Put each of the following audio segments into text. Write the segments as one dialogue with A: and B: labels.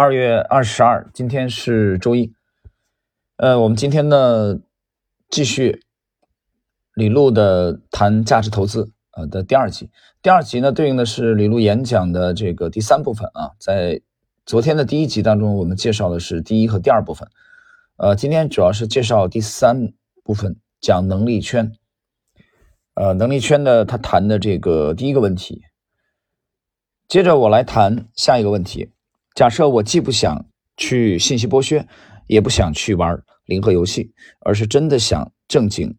A: 二月二十二，今天是周一。呃，我们今天呢继续李路的谈价值投资呃的第二集。第二集呢对应的是李路演讲的这个第三部分啊。在昨天的第一集当中，我们介绍的是第一和第二部分。呃，今天主要是介绍第三部分，讲能力圈。呃，能力圈呢，他谈的这个第一个问题。接着我来谈下一个问题。假设我既不想去信息剥削，也不想去玩零和游戏，而是真的想正经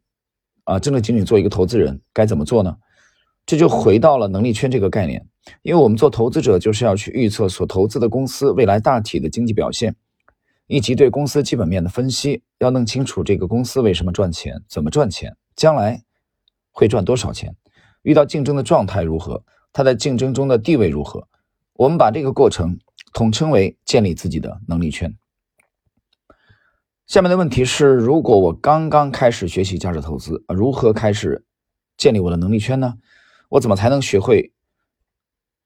A: 啊正正经经做一个投资人，该怎么做呢？这就回到了能力圈这个概念，因为我们做投资者就是要去预测所投资的公司未来大体的经济表现，以及对公司基本面的分析，要弄清楚这个公司为什么赚钱，怎么赚钱，将来会赚多少钱，遇到竞争的状态如何，它在竞争中的地位如何，我们把这个过程。统称为建立自己的能力圈。下面的问题是：如果我刚刚开始学习价值投资，如何开始建立我的能力圈呢？我怎么才能学会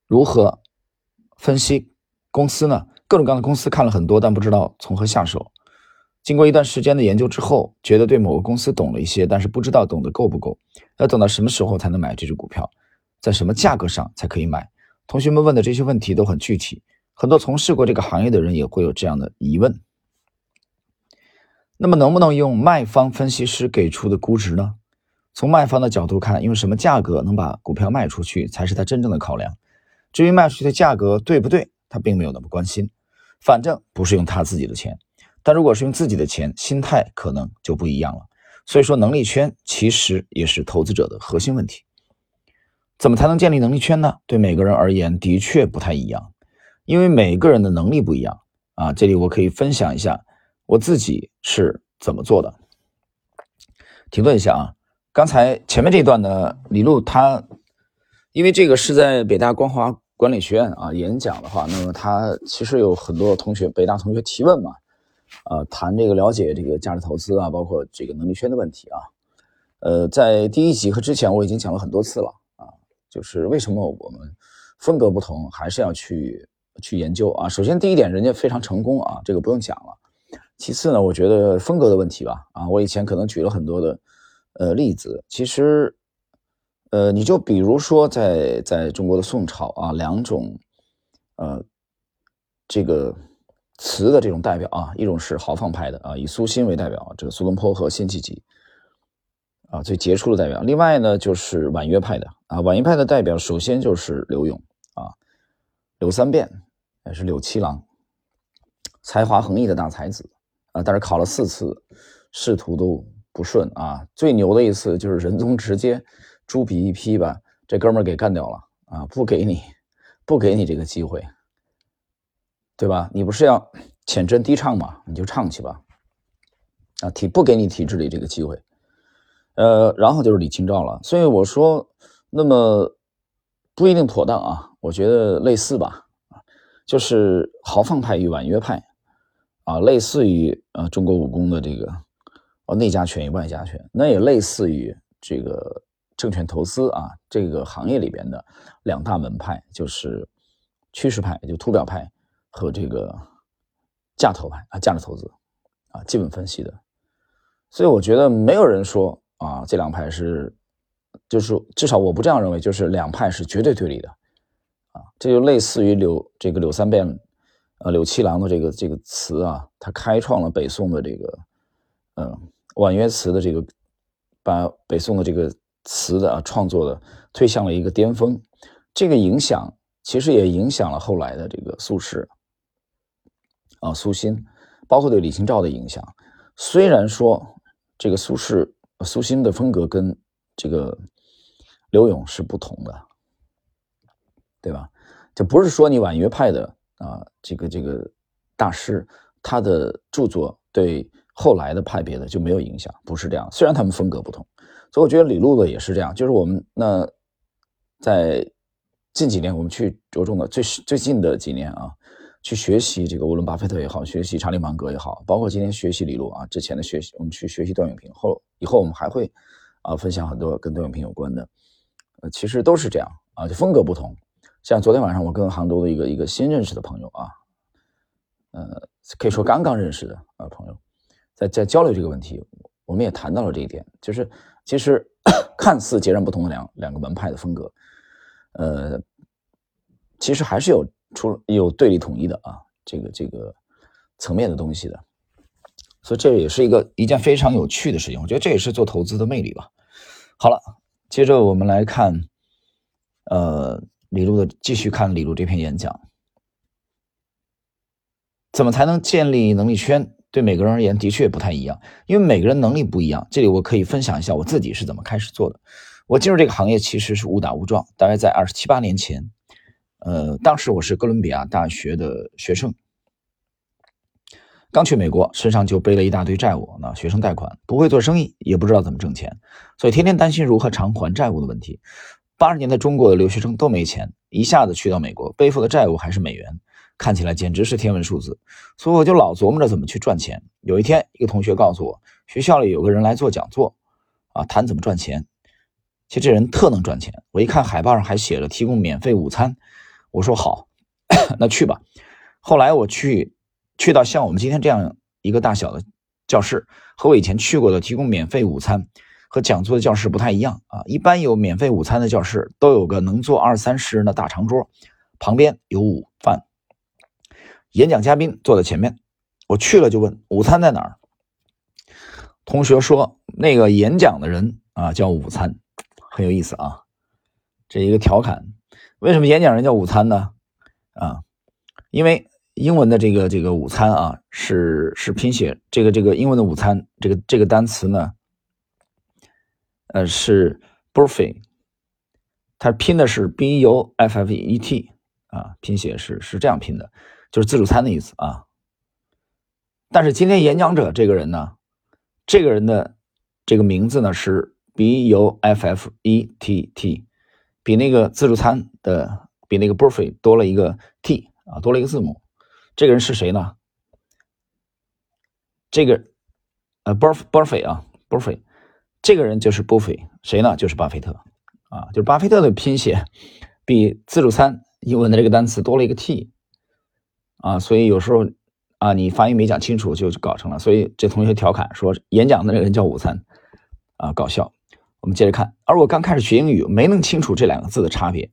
A: 如何分析公司呢？各种各样的公司看了很多，但不知道从何下手。经过一段时间的研究之后，觉得对某个公司懂了一些，但是不知道懂得够不够。要等到什么时候才能买这只股票？在什么价格上才可以买？同学们问的这些问题都很具体。很多从事过这个行业的人也会有这样的疑问。那么，能不能用卖方分析师给出的估值呢？从卖方的角度看，用什么价格能把股票卖出去，才是他真正的考量。至于卖出去的价格对不对，他并没有那么关心。反正不是用他自己的钱。但如果是用自己的钱，心态可能就不一样了。所以说，能力圈其实也是投资者的核心问题。怎么才能建立能力圈呢？对每个人而言，的确不太一样。因为每个人的能力不一样啊，这里我可以分享一下我自己是怎么做的。停顿一下啊，刚才前面这段呢，李璐他，因为这个是在北大光华管理学院啊演讲的话，那么他其实有很多同学，北大同学提问嘛，啊，谈这个了解这个价值投资啊，包括这个能力圈的问题啊，呃，在第一集和之前我已经讲了很多次了啊，就是为什么我们风格不同，还是要去。去研究啊，首先第一点，人家非常成功啊，这个不用讲了。其次呢，我觉得风格的问题吧，啊，我以前可能举了很多的呃例子，其实呃，你就比如说在在中国的宋朝啊，两种呃这个词的这种代表啊，一种是豪放派的啊，以苏辛为代表，这个苏东坡和辛弃疾啊最杰出的代表。另外呢，就是婉约派的啊，婉约派的代表首先就是柳永啊。柳三变也是柳七郎，才华横溢的大才子啊，但是考了四次，仕途都不顺啊。最牛的一次就是仁宗直接朱笔一批，吧这哥们儿给干掉了啊！不给你，不给你这个机会，对吧？你不是要浅斟低唱吗？你就唱去吧，啊，体不给你体制里这个机会，呃，然后就是李清照了。所以我说，那么不一定妥当啊。我觉得类似吧，就是豪放派与婉约派，啊，类似于呃中国武功的这个哦内家拳与外家拳，那也类似于这个证券投资啊这个行业里边的两大门派，就是趋势派，就图表派和这个价投派啊价值投资啊基本分析的，所以我觉得没有人说啊这两派是，就是至少我不这样认为，就是两派是绝对对立的。啊，这就类似于柳这个柳三变，呃，柳七郎的这个这个词啊，他开创了北宋的这个，嗯，婉约词的这个，把北宋的这个词的啊创作的推向了一个巅峰。这个影响其实也影响了后来的这个苏轼，啊，苏辛，包括对李清照的影响。虽然说这个苏轼、苏辛的风格跟这个柳永是不同的。对吧？就不是说你婉约派的啊，这个这个大师他的著作对后来的派别的就没有影响，不是这样。虽然他们风格不同，所以我觉得李路的也是这样。就是我们那在近几年，我们去着重的最最近的几年啊，去学习这个沃伦巴菲特也好，学习查理芒格也好，包括今天学习李路啊，之前的学习我们去学习段永平，后以后我们还会啊分享很多跟段永平有关的，其实都是这样啊，就风格不同。像昨天晚上，我跟杭州的一个一个新认识的朋友啊，呃，可以说刚刚认识的啊朋友，在在交流这个问题，我们也谈到了这一点，就是其实 看似截然不同的两两个门派的风格，呃，其实还是有出有对立统一的啊，这个这个层面的东西的，所以这也是一个一件非常有趣的事情，我觉得这也是做投资的魅力吧。好了，接着我们来看，呃，李璐的继续看李璐这篇演讲。怎么才能建立能力圈？对每个人而言的确不太一样，因为每个人能力不一样。这里我可以分享一下我自己是怎么开始做的。我进入这个行业其实是误打误撞，大概在二十七八年前。呃，当时我是哥伦比亚大学的学生，刚去美国，身上就背了一大堆债务，那学生贷款，不会做生意，也不知道怎么挣钱，所以天天担心如何偿还债务的问题。八十年代中国的留学生都没钱，一下子去到美国，背负的债务还是美元。看起来简直是天文数字，所以我就老琢磨着怎么去赚钱。有一天，一个同学告诉我，学校里有个人来做讲座，啊，谈怎么赚钱。其实这人特能赚钱。我一看海报上还写着提供免费午餐，我说好，那去吧。后来我去，去到像我们今天这样一个大小的教室，和我以前去过的提供免费午餐和讲座的教室不太一样啊。一般有免费午餐的教室都有个能坐二三十人的大长桌，旁边有午饭。演讲嘉宾坐在前面，我去了就问午餐在哪儿。同学说那个演讲的人啊叫午餐，很有意思啊，这一个调侃。为什么演讲人叫午餐呢？啊，因为英文的这个这个午餐啊是是拼写这个这个英文的午餐这个这个单词呢，呃是 buffet，它拼的是 b u f f e t 啊，拼写是是这样拼的。就是自助餐的意思啊，但是今天演讲者这个人呢，这个人的这个名字呢是 B U F F E T T，比那个自助餐的比那个 buffet 多了一个 T 啊，多了一个字母。这个人是谁呢？这个呃 buff buffet 啊 buffet，这个人就是 buffet，谁呢？就是巴菲特啊，就是巴菲特的拼写比自助餐英文的这个单词多了一个 T。啊，所以有时候啊，你发音没讲清楚就搞成了。所以这同学调侃说，演讲的那个人叫午餐，啊，搞笑。我们接着看，而我刚开始学英语，没弄清楚这两个字的差别。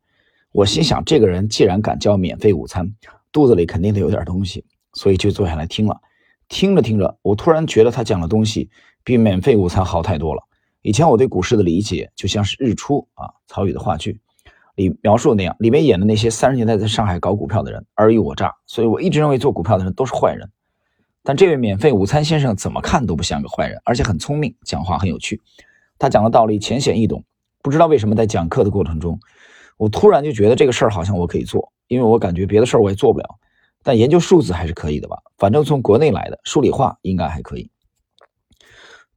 A: 我心想，这个人既然敢叫免费午餐，肚子里肯定得有点东西，所以就坐下来听了。听着听着，我突然觉得他讲的东西比免费午餐好太多了。以前我对股市的理解就像是日出啊，曹禺的话剧。里描述的那样，里面演的那些三十年代在上海搞股票的人尔虞我诈，所以我一直认为做股票的人都是坏人。但这位免费午餐先生怎么看都不像个坏人，而且很聪明，讲话很有趣。他讲的道理浅显易懂。不知道为什么在讲课的过程中，我突然就觉得这个事儿好像我可以做，因为我感觉别的事儿我也做不了，但研究数字还是可以的吧？反正从国内来的，数理化应该还可以。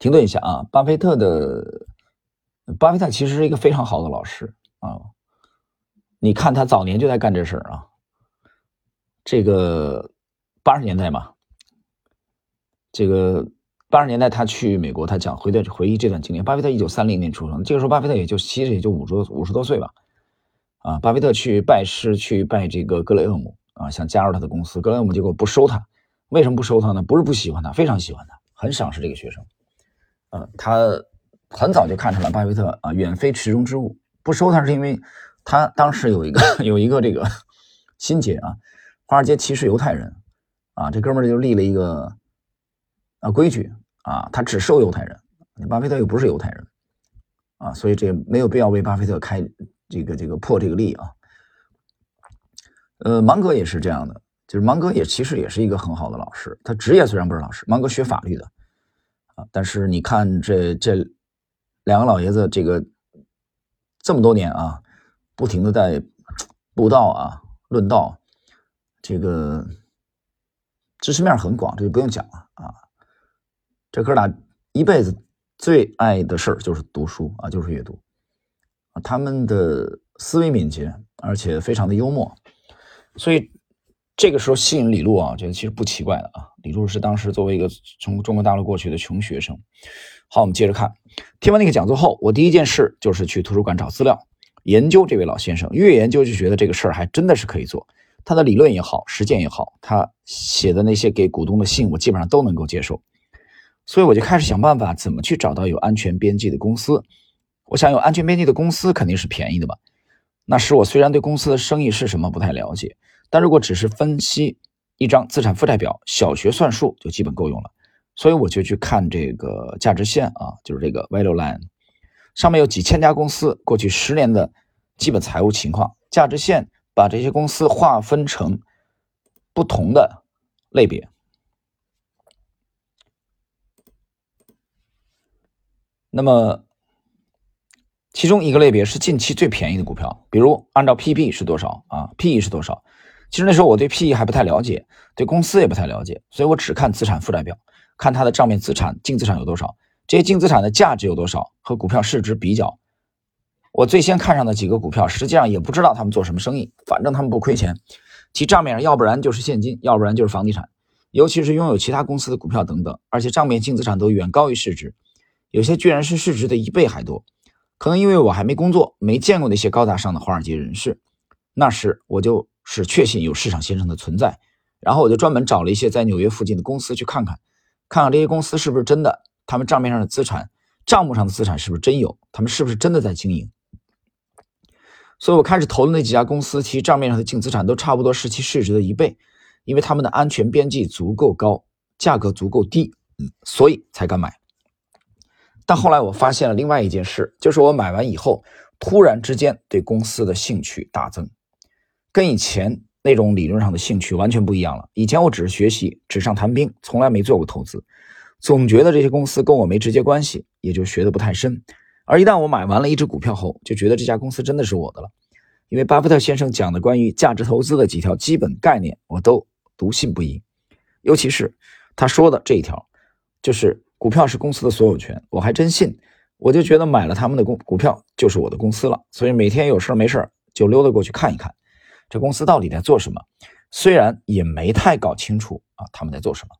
A: 停顿一下啊，巴菲特的巴菲特其实是一个非常好的老师啊。你看他早年就在干这事儿啊，这个八十年代嘛，这个八十年代他去美国，他讲回的回忆这段经历。巴菲特一九三零年出生，这个时候巴菲特也就其实也就五十五十多岁吧，啊，巴菲特去拜师去拜这个格雷厄姆啊，想加入他的公司，格雷厄姆结果不收他，为什么不收他呢？不是不喜欢他，非常喜欢他，很赏识这个学生，啊，他很早就看出来巴菲特啊远非池中之物，不收他是因为。他当时有一个 有一个这个心结啊，华尔街歧视犹太人啊，这哥们儿就立了一个啊规矩啊，他只收犹太人。巴菲特又不是犹太人啊，所以这没有必要为巴菲特开这个这个破这个例啊。呃，芒格也是这样的，就是芒格也其实也是一个很好的老师，他职业虽然不是老师，芒格学法律的啊，但是你看这这两个老爷子这个这么多年啊。不停的在布道啊，论道，这个知识面很广，这就不用讲了啊。这哥俩一辈子最爱的事儿就是读书啊，就是阅读。他们的思维敏捷，而且非常的幽默，所以这个时候吸引李路啊，这其实不奇怪的啊。李路是当时作为一个从中国大陆过去的穷学生。好，我们接着看，听完那个讲座后，我第一件事就是去图书馆找资料。研究这位老先生，越研究就觉得这个事儿还真的是可以做。他的理论也好，实践也好，他写的那些给股东的信，我基本上都能够接受。所以我就开始想办法，怎么去找到有安全边际的公司。我想有安全边际的公司肯定是便宜的吧？那时我虽然对公司的生意是什么不太了解，但如果只是分析一张资产负债表，小学算术就基本够用了。所以我就去看这个价值线啊，就是这个 value line，上面有几千家公司过去十年的基本财务情况。价值线把这些公司划分成不同的类别。那么，其中一个类别是近期最便宜的股票，比如按照 PB 是多少啊？PE 是多少？其实那时候我对 PE 还不太了解，对公司也不太了解，所以我只看资产负债表，看它的账面资产、净资产有多少，这些净资产的价值有多少，和股票市值比较。我最先看上的几个股票，实际上也不知道他们做什么生意，反正他们不亏钱，其账面上要不然就是现金，要不然就是房地产，尤其是拥有其他公司的股票等等，而且账面净资产都远高于市值。有些居然是市值的一倍还多，可能因为我还没工作，没见过那些高大上的华尔街人士。那时我就是确信有市场先生的存在，然后我就专门找了一些在纽约附近的公司去看看，看看这些公司是不是真的，他们账面上的资产、账目上的资产是不是真有，他们是不是真的在经营。所以我开始投的那几家公司，其实账面上的净资产都差不多是其市值的一倍，因为他们的安全边际足够高，价格足够低，所以才敢买。但后来我发现了另外一件事，就是我买完以后，突然之间对公司的兴趣大增，跟以前那种理论上的兴趣完全不一样了。以前我只是学习，纸上谈兵，从来没做过投资，总觉得这些公司跟我没直接关系，也就学得不太深。而一旦我买完了一只股票后，就觉得这家公司真的是我的了，因为巴菲特先生讲的关于价值投资的几条基本概念，我都笃信不疑，尤其是他说的这一条，就是。股票是公司的所有权，我还真信，我就觉得买了他们的股股票就是我的公司了，所以每天有事没事就溜达过去看一看，这公司到底在做什么。虽然也没太搞清楚啊，他们在做什么。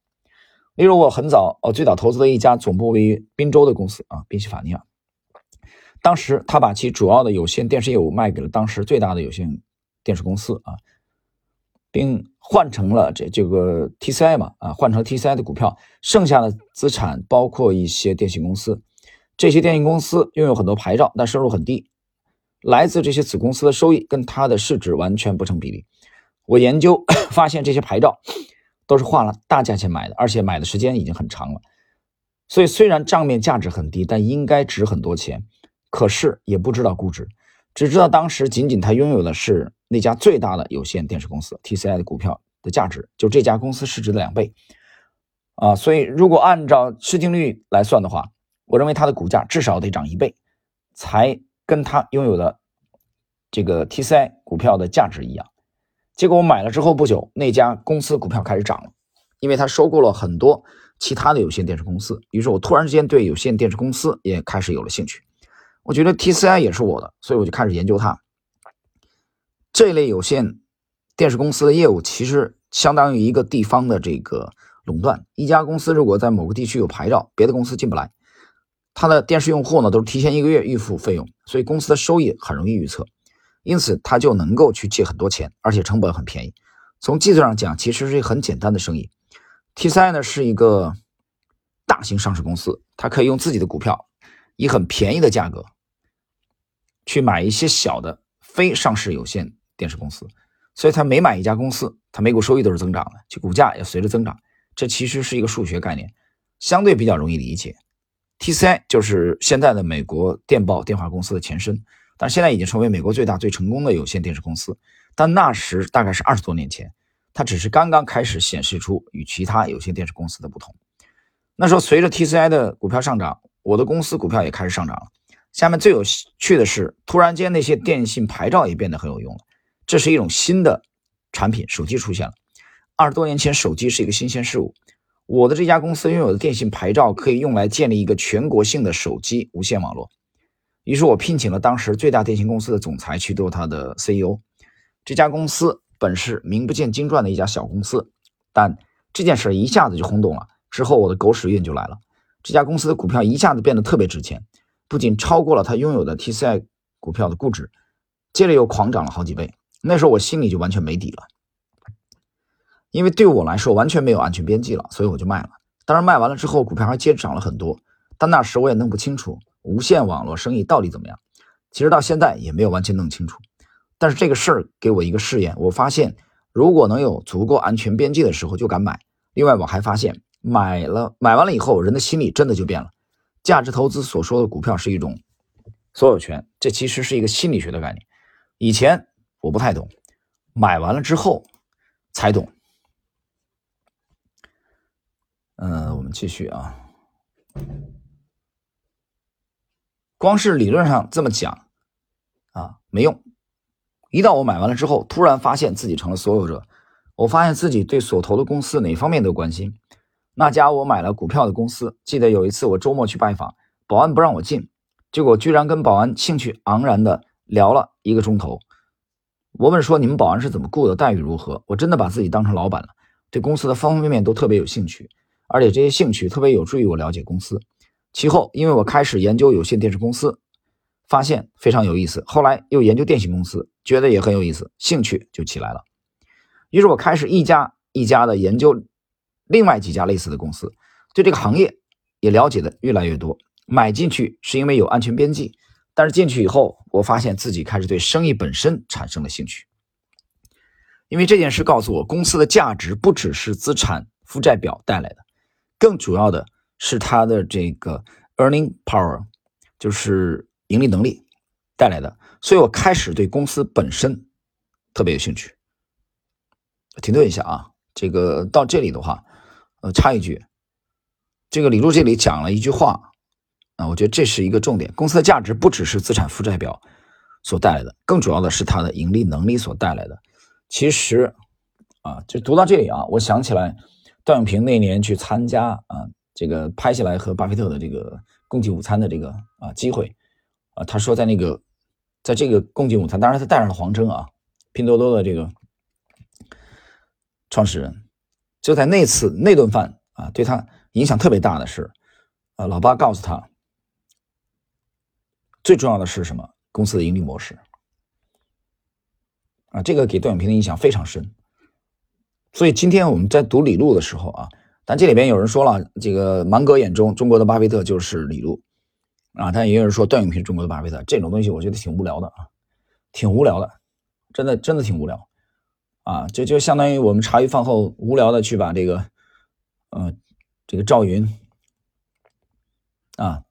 A: 例如我很早，我最早投资的一家总部位于滨州的公司啊，宾夕法尼亚，当时他把其主要的有线电视业务卖给了当时最大的有线电视公司啊。并换成了这这个 TCI 嘛啊，换成 TCI 的股票，剩下的资产包括一些电信公司，这些电信公司拥有很多牌照，但收入很低，来自这些子公司的收益跟它的市值完全不成比例。我研究 发现，这些牌照都是花了大价钱买的，而且买的时间已经很长了，所以虽然账面价值很低，但应该值很多钱，可是也不知道估值。只知道当时仅仅他拥有的是那家最大的有线电视公司 TCI 的股票的价值，就这家公司市值的两倍啊！所以如果按照市净率来算的话，我认为它的股价至少得涨一倍，才跟他拥有的这个 TCI 股票的价值一样。结果我买了之后不久，那家公司股票开始涨了，因为他收购了很多其他的有线电视公司，于是我突然之间对有线电视公司也开始有了兴趣。我觉得 TCI 也是我的，所以我就开始研究它。这类有线电视公司的业务其实相当于一个地方的这个垄断。一家公司如果在某个地区有牌照，别的公司进不来。它的电视用户呢都是提前一个月预付费用，所以公司的收益很容易预测，因此它就能够去借很多钱，而且成本很便宜。从技术上讲，其实是一个很简单的生意。TCI 呢是一个大型上市公司，它可以用自己的股票以很便宜的价格。去买一些小的非上市有线电视公司，所以他每买一家公司，他每股收益都是增长的，其股价也随着增长。这其实是一个数学概念，相对比较容易理解。TCI 就是现在的美国电报电话公司的前身，但现在已经成为美国最大最成功的有线电视公司。但那时大概是二十多年前，它只是刚刚开始显示出与其他有线电视公司的不同。那时候随着 TCI 的股票上涨，我的公司股票也开始上涨了。下面最有趣的是，突然间那些电信牌照也变得很有用了。这是一种新的产品，手机出现了。二十多年前，手机是一个新鲜事物。我的这家公司拥有的电信牌照可以用来建立一个全国性的手机无线网络。于是我聘请了当时最大电信公司的总裁去做他的 CEO。这家公司本是名不见经传的一家小公司，但这件事一下子就轰动了。之后我的狗屎运就来了，这家公司的股票一下子变得特别值钱。不仅超过了他拥有的 TCI 股票的估值，接着又狂涨了好几倍。那时候我心里就完全没底了。因为对我来说完全没有安全边际了，所以我就卖了。当然卖完了之后，股票还接着涨了很多，但那时我也弄不清楚无线网络生意到底怎么样。其实到现在也没有完全弄清楚。但是这个事儿给我一个试验，我发现如果能有足够安全边际的时候就敢买。另外我还发现买了买完了以后，人的心理真的就变了。价值投资所说的股票是一种所有权，这其实是一个心理学的概念。以前我不太懂，买完了之后才懂。嗯，我们继续啊。光是理论上这么讲啊没用，一到我买完了之后，突然发现自己成了所有者，我发现自己对所投的公司哪方面都关心。那家我买了股票的公司，记得有一次我周末去拜访，保安不让我进，结果居然跟保安兴趣盎然的聊了一个钟头。我问说你们保安是怎么雇的，待遇如何？我真的把自己当成老板了，对公司的方方面面都特别有兴趣，而且这些兴趣特别有助于我了解公司。其后因为我开始研究有线电视公司，发现非常有意思，后来又研究电信公司，觉得也很有意思，兴趣就起来了。于是我开始一家一家的研究。另外几家类似的公司，对这个行业也了解的越来越多。买进去是因为有安全边际，但是进去以后，我发现自己开始对生意本身产生了兴趣。因为这件事告诉我，公司的价值不只是资产负债表带来的，更主要的是它的这个 earning power，就是盈利能力带来的。所以我开始对公司本身特别有兴趣。停顿一下啊，这个到这里的话。呃，插一句，这个李路这里讲了一句话啊，我觉得这是一个重点。公司的价值不只是资产负债表所带来的，更主要的是它的盈利能力所带来的。其实啊，就读到这里啊，我想起来段永平那年去参加啊，这个拍下来和巴菲特的这个共进午餐的这个啊机会啊，他说在那个在这个共进午餐，当然他带上了黄峥啊，拼多多的这个创始人。就在那次那顿饭啊，对他影响特别大的是，呃，老八告诉他，最重要的是什么？公司的盈利模式啊，这个给段永平的影响非常深。所以今天我们在读李路的时候啊，但这里边有人说了，这个芒格眼中中国的巴菲特就是李路啊，但也有人说段永平是中国的巴菲特，这种东西我觉得挺无聊的啊，挺无聊的，真的真的挺无聊。啊，就就相当于我们茶余饭后无聊的去把这个，呃，这个赵云啊，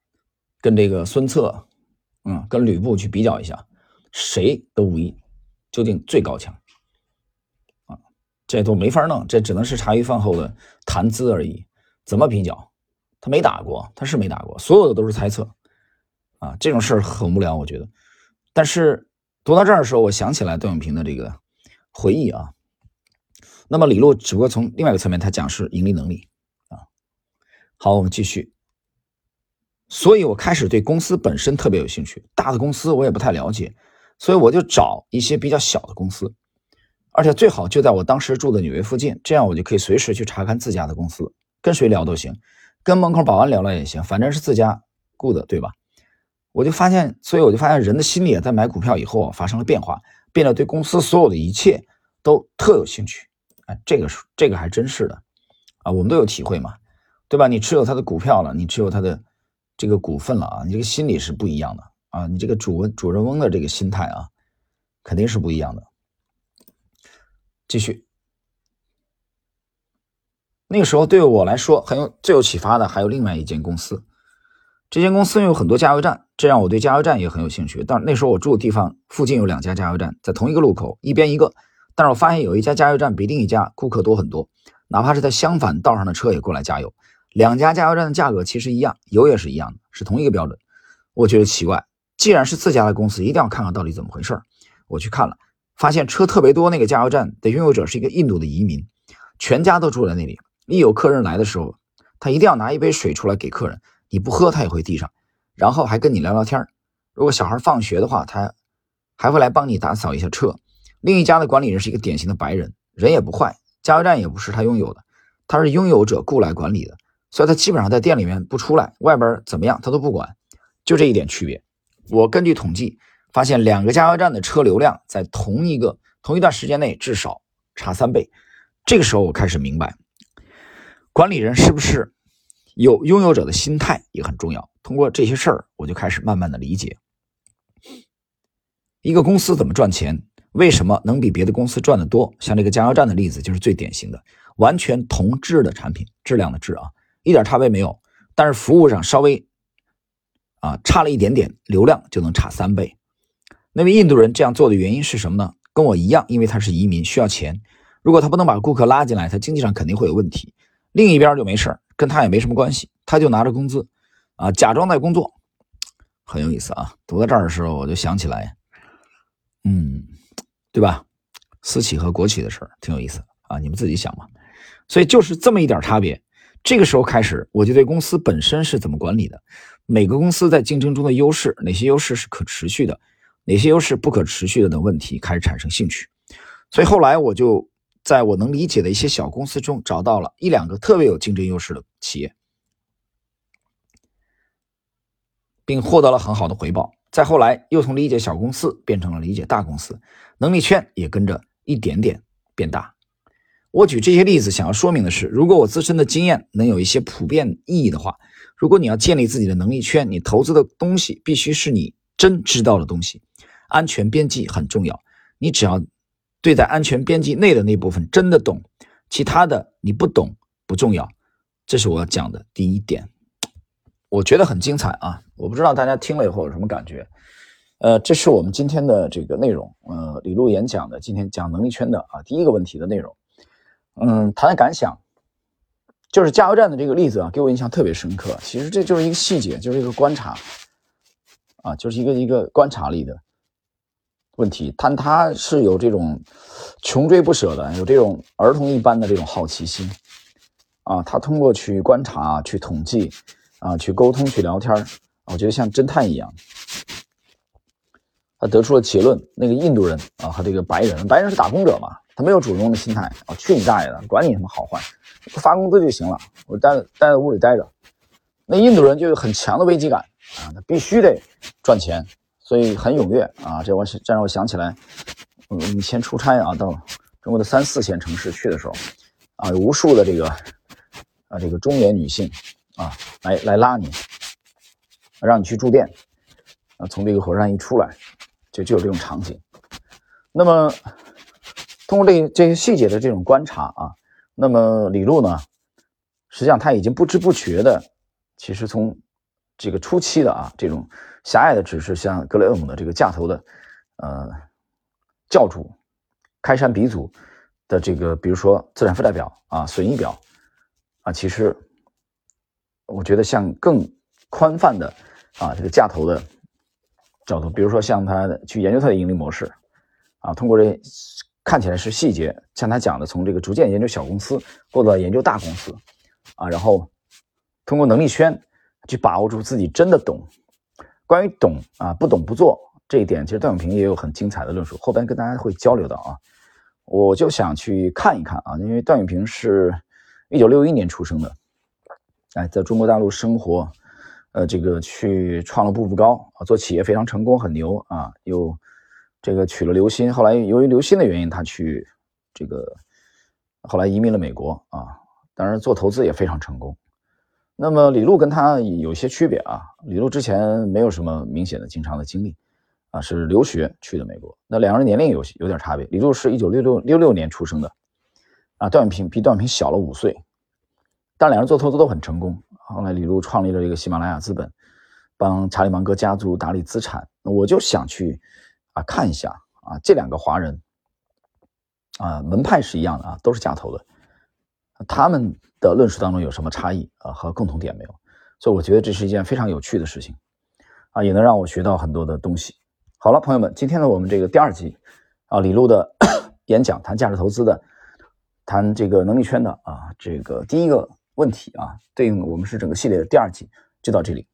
A: 跟这个孙策，嗯，跟吕布去比较一下，谁的武艺究竟最高强？啊，这都没法弄，这只能是茶余饭后的谈资而已。怎么比较？他没打过，他是没打过，所有的都是猜测。啊，这种事儿很无聊，我觉得。但是读到这儿的时候，我想起来段永平的这个。回忆啊，那么李路只不过从另外一个层面，他讲是盈利能力啊。好，我们继续。所以我开始对公司本身特别有兴趣，大的公司我也不太了解，所以我就找一些比较小的公司，而且最好就在我当时住的纽约附近，这样我就可以随时去查看自家的公司，跟谁聊都行，跟门口保安聊聊也行，反正是自家雇的，对吧？我就发现，所以我就发现人的心理在买股票以后发生了变化。变得对公司所有的一切都特有兴趣，哎，这个是这个还真是的，啊，我们都有体会嘛，对吧？你持有他的股票了，你持有他的这个股份了啊，你这个心理是不一样的啊，你这个主主人翁的这个心态啊，肯定是不一样的。继续，那个时候对我来说很有最有启发的还有另外一间公司。这间公司有很多加油站，这让我对加油站也很有兴趣。但那时候我住的地方附近有两家加油站，在同一个路口，一边一个。但是我发现有一家加油站比另一家顾客多很多，哪怕是在相反道上的车也过来加油。两家加油站的价格其实一样，油也是一样的，是同一个标准。我觉得奇怪，既然是自家的公司，一定要看看到底怎么回事儿我去看了，发现车特别多，那个加油站的拥有者是一个印度的移民，全家都住在那里。一有客人来的时候，他一定要拿一杯水出来给客人。你不喝，他也会递上，然后还跟你聊聊天如果小孩放学的话，他还会来帮你打扫一下车。另一家的管理人是一个典型的白人，人也不坏，加油站也不是他拥有的，他是拥有者雇来管理的，所以他基本上在店里面不出来，外边怎么样他都不管，就这一点区别。我根据统计发现，两个加油站的车流量在同一个同一段时间内至少差三倍，这个时候我开始明白，管理人是不是有拥有者的心态也很重要。通过这些事儿，我就开始慢慢的理解，一个公司怎么赚钱，为什么能比别的公司赚得多。像这个加油站的例子就是最典型的，完全同质的产品，质量的质啊，一点差别没有，但是服务上稍微啊差了一点点，流量就能差三倍。那位印度人这样做的原因是什么呢？跟我一样，因为他是移民，需要钱。如果他不能把顾客拉进来，他经济上肯定会有问题。另一边就没事跟他也没什么关系，他就拿着工资，啊，假装在工作，很有意思啊。读到这儿的时候，我就想起来，嗯，对吧？私企和国企的事儿挺有意思啊，你们自己想吧。所以就是这么一点差别。这个时候开始，我就对公司本身是怎么管理的，每个公司在竞争中的优势，哪些优势是可持续的，哪些优势不可持续的等问题开始产生兴趣。所以后来我就。在我能理解的一些小公司中，找到了一两个特别有竞争优势的企业，并获得了很好的回报。再后来，又从理解小公司变成了理解大公司，能力圈也跟着一点点变大。我举这些例子，想要说明的是，如果我自身的经验能有一些普遍意义的话，如果你要建立自己的能力圈，你投资的东西必须是你真知道的东西，安全边际很重要。你只要。对，在安全边际内的那部分真的懂，其他的你不懂不重要。这是我要讲的第一点，我觉得很精彩啊！我不知道大家听了以后有什么感觉。呃，这是我们今天的这个内容。呃，李璐演讲的今天讲能力圈的啊第一个问题的内容。嗯，谈谈感想，就是加油站的这个例子啊，给我印象特别深刻。其实这就是一个细节，就是一个观察啊，就是一个一个观察力的。问题，但他是有这种穷追不舍的，有这种儿童一般的这种好奇心啊。他通过去观察、去统计啊、去沟通、去聊天我觉得像侦探一样。他得出了结论：那个印度人啊和这个白人，白人是打工者嘛，他没有主人公的心态啊，去你大爷的，管你什么好坏，发工资就行了，我待待在屋里待着。那印度人就有很强的危机感啊，他必须得赚钱。所以很踊跃啊！这我这让我想起来，我以前出差啊，到中国的三四线城市去的时候，啊，有无数的这个啊，这个中年女性啊，来来拉你，让你去住店啊，从这个火车站一出来，就就有这种场景。那么，通过这这些细节的这种观察啊，那么李璐呢，实际上他已经不知不觉的，其实从这个初期的啊这种。狭隘的只是像格雷厄姆的这个架头的，呃，教主开山鼻祖的这个，比如说资产负债表啊、损益表啊，其实我觉得像更宽泛的啊这个架头的角度，比如说像他去研究他的盈利模式啊，通过这看起来是细节，像他讲的，从这个逐渐研究小公司，过到研究大公司啊，然后通过能力圈去把握住自己真的懂。关于懂啊不懂不做这一点，其实段永平也有很精彩的论述，后边跟大家会交流到啊。我就想去看一看啊，因为段永平是一九六一年出生的，哎，在中国大陆生活，呃，这个去创了步步高啊，做企业非常成功，很牛啊，又这个娶了刘鑫，后来由于刘鑫的原因，他去这个后来移民了美国啊，当然做投资也非常成功。那么李璐跟他有些区别啊，李璐之前没有什么明显的经商的经历，啊，是留学去的美国。那两个人年龄有有点差别，李璐是一九六六六六年出生的，啊，段永平比段永平小了五岁，但两人做投资都很成功。后来李璐创立了这个喜马拉雅资本，帮查理芒格家族打理资产。我就想去啊看一下啊这两个华人，啊门派是一样的啊，都是架头的。他们的论述当中有什么差异啊和共同点没有？所以我觉得这是一件非常有趣的事情啊，也能让我学到很多的东西。好了，朋友们，今天呢我们这个第二集啊，李璐的 演讲谈价值投资的，谈这个能力圈的啊，这个第一个问题啊，对应我们是整个系列的第二集，就到这里。